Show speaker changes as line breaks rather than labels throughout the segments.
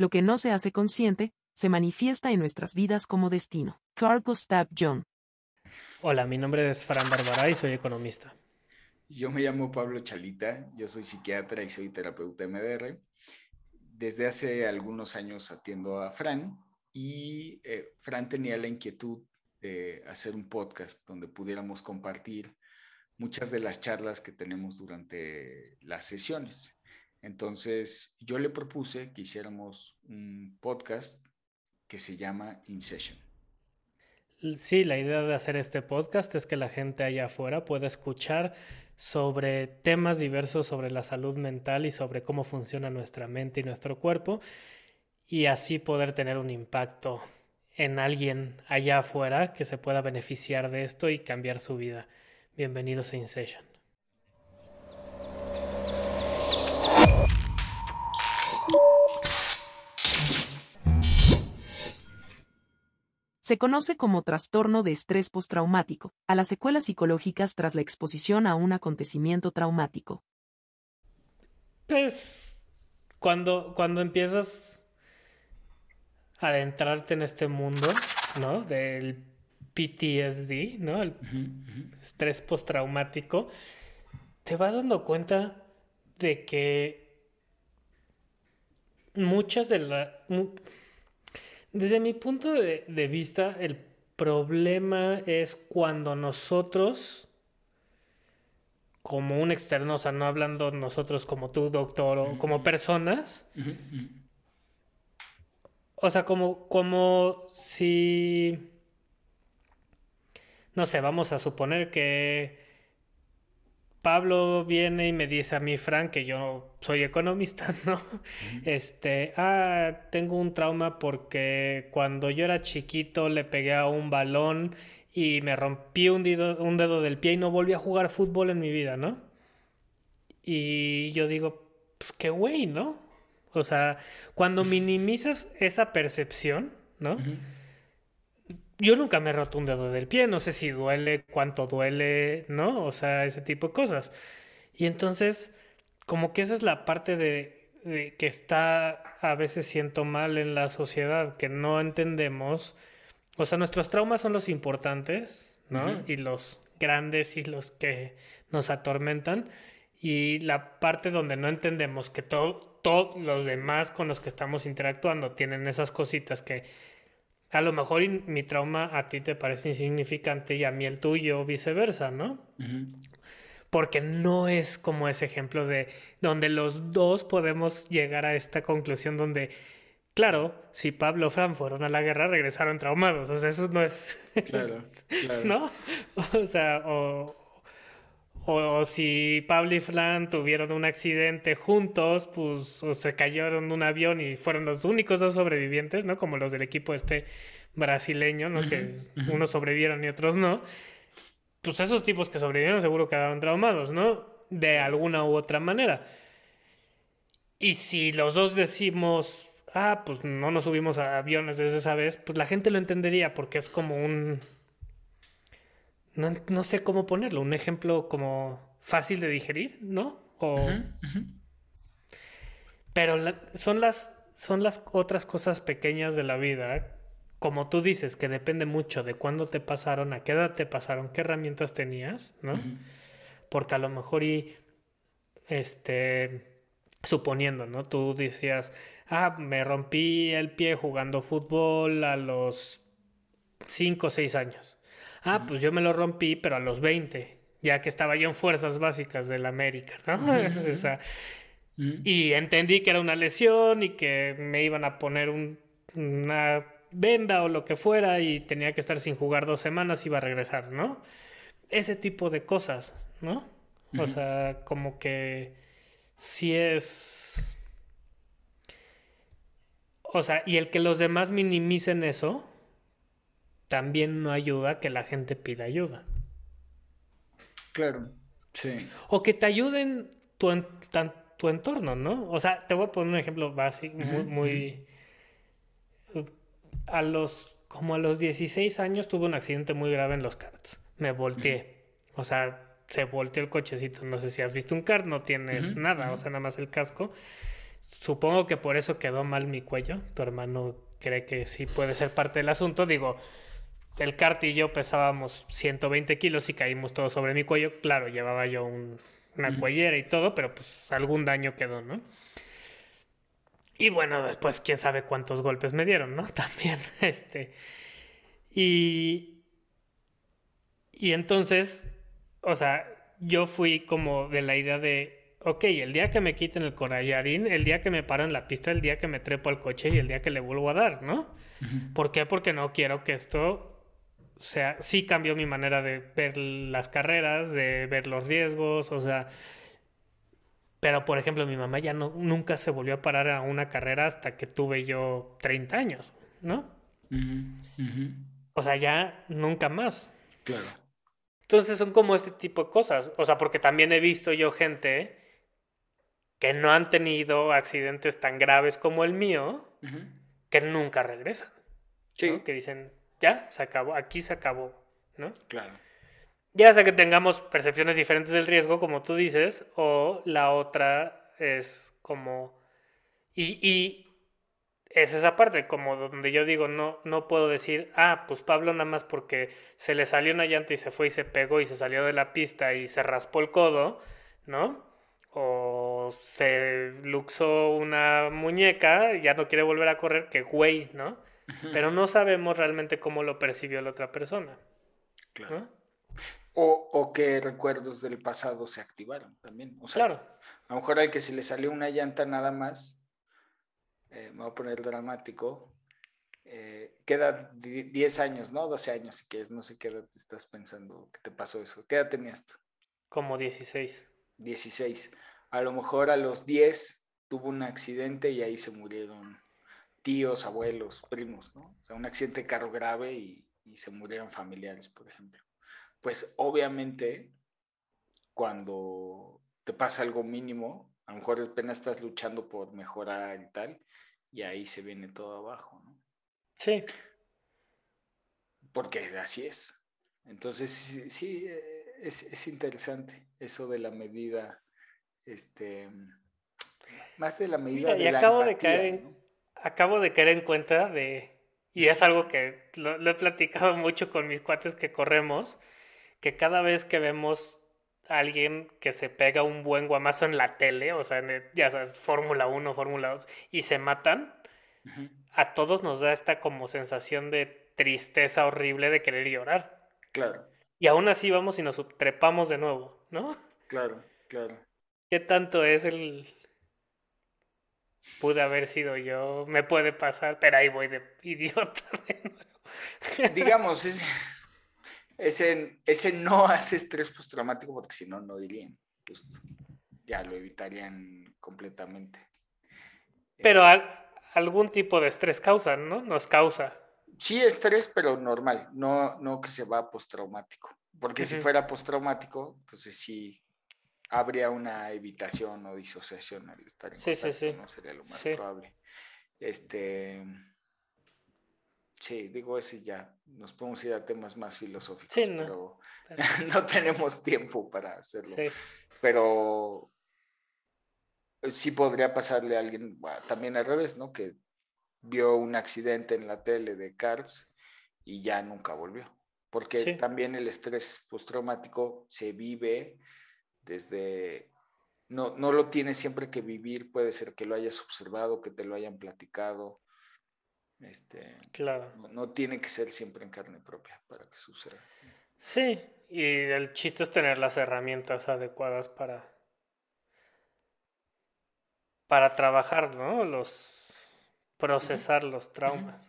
Lo que no se hace consciente, se manifiesta en nuestras vidas como destino. Carl Gustav Jung.
Hola, mi nombre es Fran Barbara y soy economista.
Yo me llamo Pablo Chalita, yo soy psiquiatra y soy terapeuta MDR. Desde hace algunos años atiendo a Fran y eh, Fran tenía la inquietud de hacer un podcast donde pudiéramos compartir muchas de las charlas que tenemos durante las sesiones. Entonces, yo le propuse que hiciéramos un podcast que se llama In Session.
Sí, la idea de hacer este podcast es que la gente allá afuera pueda escuchar sobre temas diversos sobre la salud mental y sobre cómo funciona nuestra mente y nuestro cuerpo y así poder tener un impacto en alguien allá afuera que se pueda beneficiar de esto y cambiar su vida. Bienvenidos a In
Se conoce como trastorno de estrés postraumático, a las secuelas psicológicas tras la exposición a un acontecimiento traumático.
Pues cuando, cuando empiezas a adentrarte en este mundo, ¿no? Del PTSD, ¿no? El estrés postraumático, te vas dando cuenta de que muchas de las desde mi punto de, vista, el problema es cuando nosotros, como un externo, o sea, no hablando nosotros como tú, doctor, o como personas, o sea, como, como si, no sé, vamos a suponer que Pablo viene y me dice a mí, Frank, que yo soy economista, ¿no? Este, ah, tengo un trauma porque cuando yo era chiquito le pegué a un balón y me rompí un dedo, un dedo del pie y no volví a jugar fútbol en mi vida, ¿no? Y yo digo, pues qué güey, ¿no? O sea, cuando minimizas esa percepción, ¿no? Yo nunca me he roto un dedo del pie, no sé si duele, cuánto duele, ¿no? O sea, ese tipo de cosas. Y entonces, como que esa es la parte de, que está, a veces siento mal en la sociedad, que no entendemos. O sea, nuestros traumas son los importantes, ¿no? Y los grandes y los que nos atormentan. Y la parte donde no entendemos que todos los demás con los que estamos interactuando tienen esas cositas que a lo mejor mi trauma a ti te parece insignificante y a mí el tuyo, viceversa, ¿no? Porque no es como ese ejemplo de donde los dos podemos llegar a esta conclusión donde, claro, si Pablo o Fran fueron a la guerra, regresaron traumados. O sea, eso no es... Claro, claro. ¿No? O sea, o, o, si Pablo y Fran tuvieron un accidente juntos, pues o se cayeron de un avión y fueron los únicos dos sobrevivientes, ¿no? Como los del equipo este brasileño, ¿no? Que unos sobrevivieron y otros no. Pues esos tipos que sobrevivieron seguro quedaron traumados, ¿no? De alguna u otra manera. Y si los dos decimos, ah, pues no nos subimos a aviones desde esa vez, pues la gente lo entendería porque es como un no, sé cómo ponerlo, un ejemplo como fácil de digerir, ¿no? O... Pero son, las, son las otras cosas pequeñas de la vida, como tú dices, que depende mucho de cuándo te pasaron, a qué edad te pasaron, qué herramientas tenías, ¿no? Porque a lo mejor y, este, suponiendo, ¿no? Tú decías, ah, me rompí el pie jugando fútbol a los 5 o 6 años. Ah, pues yo me lo rompí, pero a los 20, ya que estaba yo en fuerzas básicas del América, ¿no? o sea, y entendí que era una lesión y que me iban a poner una venda o lo que fuera y tenía que estar sin jugar dos semanas y iba a regresar, ¿no? Ese tipo de cosas, ¿no? O sea, como que si es... O sea, y el que los demás minimicen eso, también no ayuda que la gente pida ayuda.
Claro, sí.
O que te ayuden tu, tu entorno, ¿no? O sea, te voy a poner un ejemplo básico, muy, A los... Como a los 16 años tuve un accidente muy grave en los karts. Me volteé. O sea, se volteó el cochecito. No sé si has visto un kart, no tienes nada, o sea, nada más el casco. supongo que por eso quedó mal mi cuello. Tu hermano cree que sí puede ser parte del asunto. Digo, el Cart y yo pesábamos 120 kilos y caímos todos sobre mi cuello. Claro, llevaba yo una cuellera y todo, pero pues algún daño quedó, ¿no? Y bueno, después quién sabe cuántos golpes me dieron, ¿no? También, este. Y. Y entonces, o sea, yo fui como de la idea de, ok, el día que me quiten el corallarín, el día que me paro en la pista, el día que me trepo al coche y el día que le vuelvo a dar, ¿no? ¿Por qué? Porque no quiero que esto sea, sí cambió mi manera de ver las carreras, de ver los riesgos, o sea, pero, por ejemplo, mi mamá ya no, nunca se volvió a parar a una carrera hasta que tuve yo 30 años, ¿no? O sea, ya nunca más.
Claro.
Entonces son como este tipo de cosas. O sea, porque también he visto yo gente que no han tenido accidentes tan graves como el mío, que nunca regresan. Sí. Que dicen, ya, se acabó, aquí se acabó, ¿no?
Claro.
Ya sea que tengamos percepciones diferentes del riesgo, como tú dices, o la otra es como... Y, y es esa parte, como donde yo digo, no, no puedo decir, ah, pues Pablo nada más porque se le salió una llanta y se fue y se pegó y se salió de la pista y se raspó el codo, ¿no? O se luxó una muñeca y ya no quiere volver a correr, que güey, ¿no? Pero no sabemos realmente cómo lo percibió la otra persona. Claro.
O, o qué recuerdos del pasado se activaron también. O sea, claro. A lo mejor al que se le salió una llanta nada más, eh, me voy a poner dramático, eh, queda 10 años, ¿no? 12 años si quieres, no sé qué edad estás pensando que te pasó eso. ¿Qué edad tenías tú?
Como 16.
16. A lo mejor a los 10 tuvo un accidente y ahí se murieron tíos, abuelos, primos, ¿no? O sea, un accidente de carro grave y se murieron familiares, por ejemplo pues obviamente cuando te pasa algo mínimo, a lo mejor apenas estás luchando por mejorar y tal, y ahí se viene todo abajo, ¿no?
Sí.
Porque así es. Entonces, sí, eh, es, interesante eso de la medida, este, más de la medida
y acabo de caer en, acabo de caer en cuenta de, y es algo que lo he platicado mucho con mis cuates que corremos, que cada vez que vemos a alguien que se pega un buen guamazo en la tele, o sea, ya sabes, Fórmula 1, Fórmula 2, y se matan, a todos nos da esta como sensación de tristeza horrible de querer llorar.
Claro.
Y aún así vamos y nos trepamos de nuevo, ¿no?
Claro, claro.
¿Qué tanto es el... Pude haber sido yo, me puede pasar, pero ahí voy de idiota.
Digamos, es ese, ese no hace estrés postraumático porque si no, no irían. Justo. Ya lo evitarían completamente.
Pero algún tipo de estrés causa, ¿no? Nos causa.
Sí, estrés, pero normal, no, no que se va postraumático. Porque si fuera postraumático, entonces sí habría una evitación o disociación al estar en sí, sí, sí. no sería lo más probable. Este, Sí, digo ese ya. Nos podemos ir a temas más filosóficos, pero, no tenemos tiempo para hacerlo. Pero sí podría pasarle a alguien, también al revés, ¿no? Que vio un accidente en la tele de Cars y ya nunca volvió. Porque también el estrés postraumático se vive desde no, no lo tienes siempre que vivir, puede ser que lo hayas observado, que te lo hayan platicado, este,
claro.
No, tiene que ser siempre en carne propia para que suceda.
Sí, y el chiste es tener las herramientas adecuadas para, para trabajar, ¿no? Los, procesar los traumas.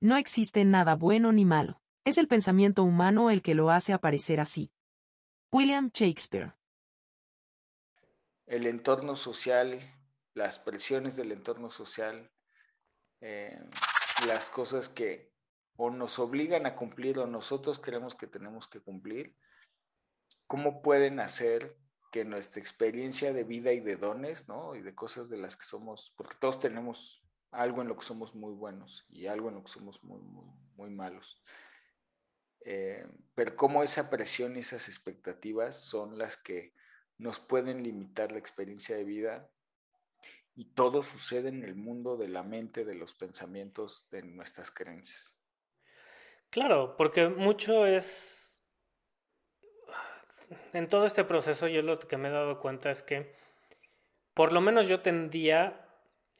No existe nada bueno ni malo. Es el pensamiento humano el que lo hace aparecer así. William Shakespeare.
El entorno social, las presiones del entorno social, eh, las cosas que o nos obligan a cumplir o nosotros creemos que tenemos que cumplir, ¿cómo pueden hacer que nuestra experiencia de vida y de dones, ¿no? Y de cosas de las que somos, porque todos tenemos algo en lo que somos muy buenos y algo en lo que somos muy, muy, muy malos. Eh, pero cómo esa presión y esas expectativas son las que nos pueden limitar la experiencia de vida y todo sucede en el mundo de la mente, de los pensamientos, de nuestras creencias.
Claro, porque mucho es... En todo este proceso yo lo que me he dado cuenta es que por lo menos yo tendía,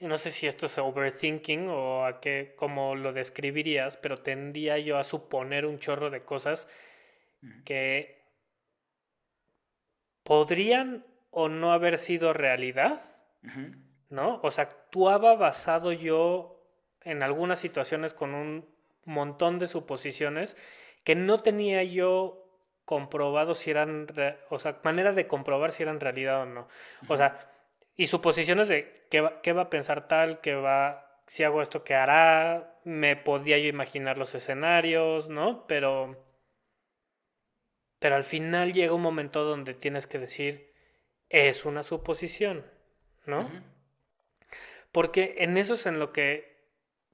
no sé si esto es overthinking o a qué, cómo lo describirías, pero tendía yo a suponer un chorro de cosas que podrían o no haber sido realidad, ¿no? O sea, actuaba basado yo en algunas situaciones con un montón de suposiciones que no tenía yo comprobado si eran, o sea, manera de comprobar si eran realidad o no. O sea, y suposiciones de qué va, qué va a pensar tal, qué va, si hago esto, qué hará, me podía yo imaginar los escenarios, ¿no? Pero, pero al final llega un momento donde tienes que decir, es una suposición, ¿no? Porque en eso es en lo que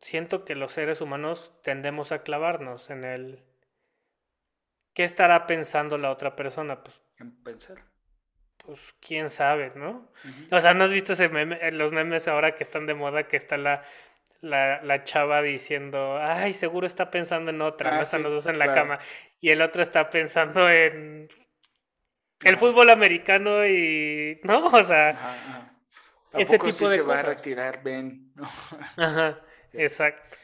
siento que los seres humanos tendemos a clavarnos, en el... ¿Qué estará pensando la otra persona? Pues,
en pensar.
Pues quién sabe, ¿no? O sea, ¿no has visto ese meme, eh, los memes ahora que están de moda, que está la, la, la chava diciendo, ay, seguro está pensando en otra, no ah, están los dos en la cama, y el otro está pensando en el fútbol americano y, ¿no? O sea,
ese tipo de se va a retirar Ben?
Ajá, exacto.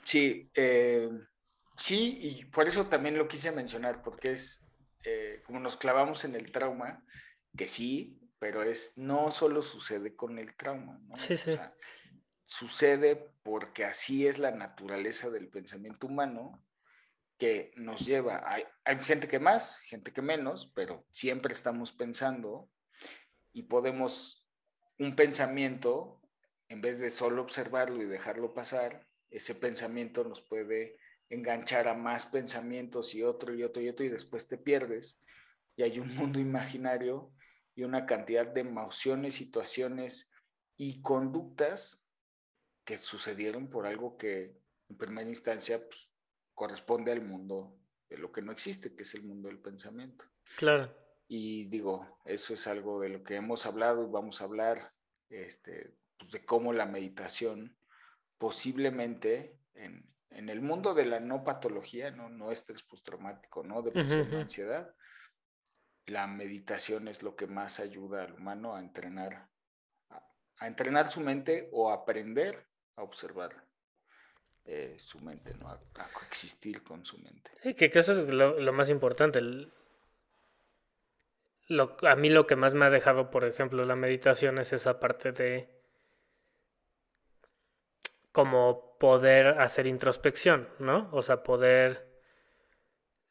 Sí, eh, sí, y por eso también lo quise mencionar, porque es eh, como nos clavamos en el trauma, que sí, pero es no solo sucede con el trauma, ¿no?
Sí, sí.
sucede porque así es la naturaleza del pensamiento humano que nos lleva, hay, hay gente que más, gente que menos, pero siempre estamos pensando y podemos, un pensamiento, en vez de solo observarlo y dejarlo pasar, ese pensamiento nos puede enganchar a más pensamientos y otro y otro y otro y después te pierdes y hay un mundo imaginario y una cantidad de emociones, situaciones y conductas que sucedieron por algo que en primera instancia pues, corresponde al mundo de lo que no existe, que es el mundo del pensamiento.
Claro.
Y digo, eso es algo de lo que hemos hablado y vamos a hablar, este, pues de cómo la meditación posiblemente en, en, el mundo de la no patología, no, no estrés postraumático, no depresión, uh ansiedad, la meditación es lo que más ayuda al humano a entrenar, a, entrenar su mente o a aprender a observar eh, su mente, ¿no? A, coexistir con su mente.
Sí, que, eso es lo, lo más importante. El, lo, a mí lo que más me ha dejado, por ejemplo, la meditación es esa parte de como poder hacer introspección, ¿no? O sea, poder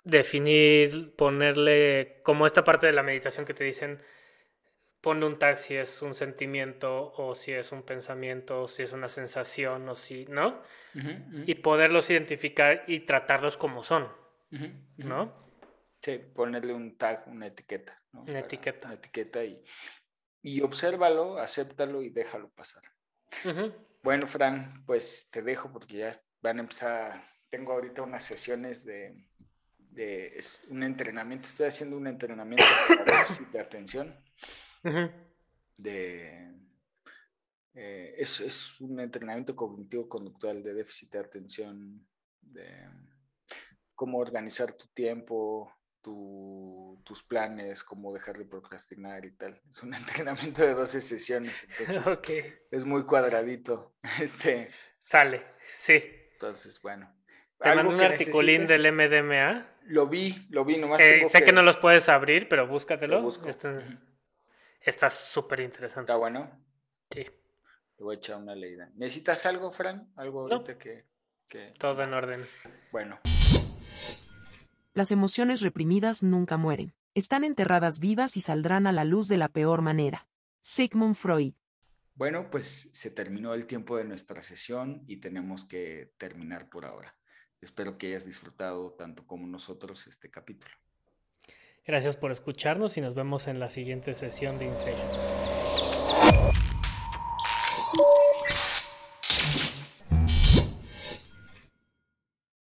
definir, ponerle, como esta parte de la meditación que te dicen, ponle un tag si es un sentimiento o si es un pensamiento o si es una sensación o si, ¿no? Y poderlos identificar y tratarlos como son, ¿no?
Sí, ponerle un tag, una etiqueta.
Una etiqueta.
Una etiqueta y, y obsérvalo, acéptalo y déjalo pasar. Bueno, Fran, pues te dejo porque ya van a empezar, tengo ahorita unas sesiones de, de un entrenamiento, estoy haciendo un entrenamiento de atención. De, eh, es, es, un entrenamiento cognitivo-conductual de déficit de atención, de cómo organizar tu tiempo, tus planes, cómo dejar de procrastinar y tal. Es un entrenamiento de 12 sesiones, entonces es muy cuadradito. Este,
Sale, sí.
Entonces, bueno.
Te mando un articulín del MDMA.
Lo vi, lo vi, nomás.
Eh, sé que... no los puedes abrir, pero búscatelo. Está súper interesante.
¿Está bueno?
Sí.
Le voy a echar una leída. ¿Necesitas algo, Fran? ¿Algo ahorita que, que,
Todo en orden.
Bueno.
Las emociones reprimidas nunca mueren. Están enterradas vivas y saldrán a la luz de la peor manera. Sigmund Freud.
Bueno, pues se terminó el tiempo de nuestra sesión y tenemos que terminar por ahora. Espero que hayas disfrutado tanto como nosotros este capítulo.
Gracias por escucharnos y nos vemos en la siguiente sesión de Insello.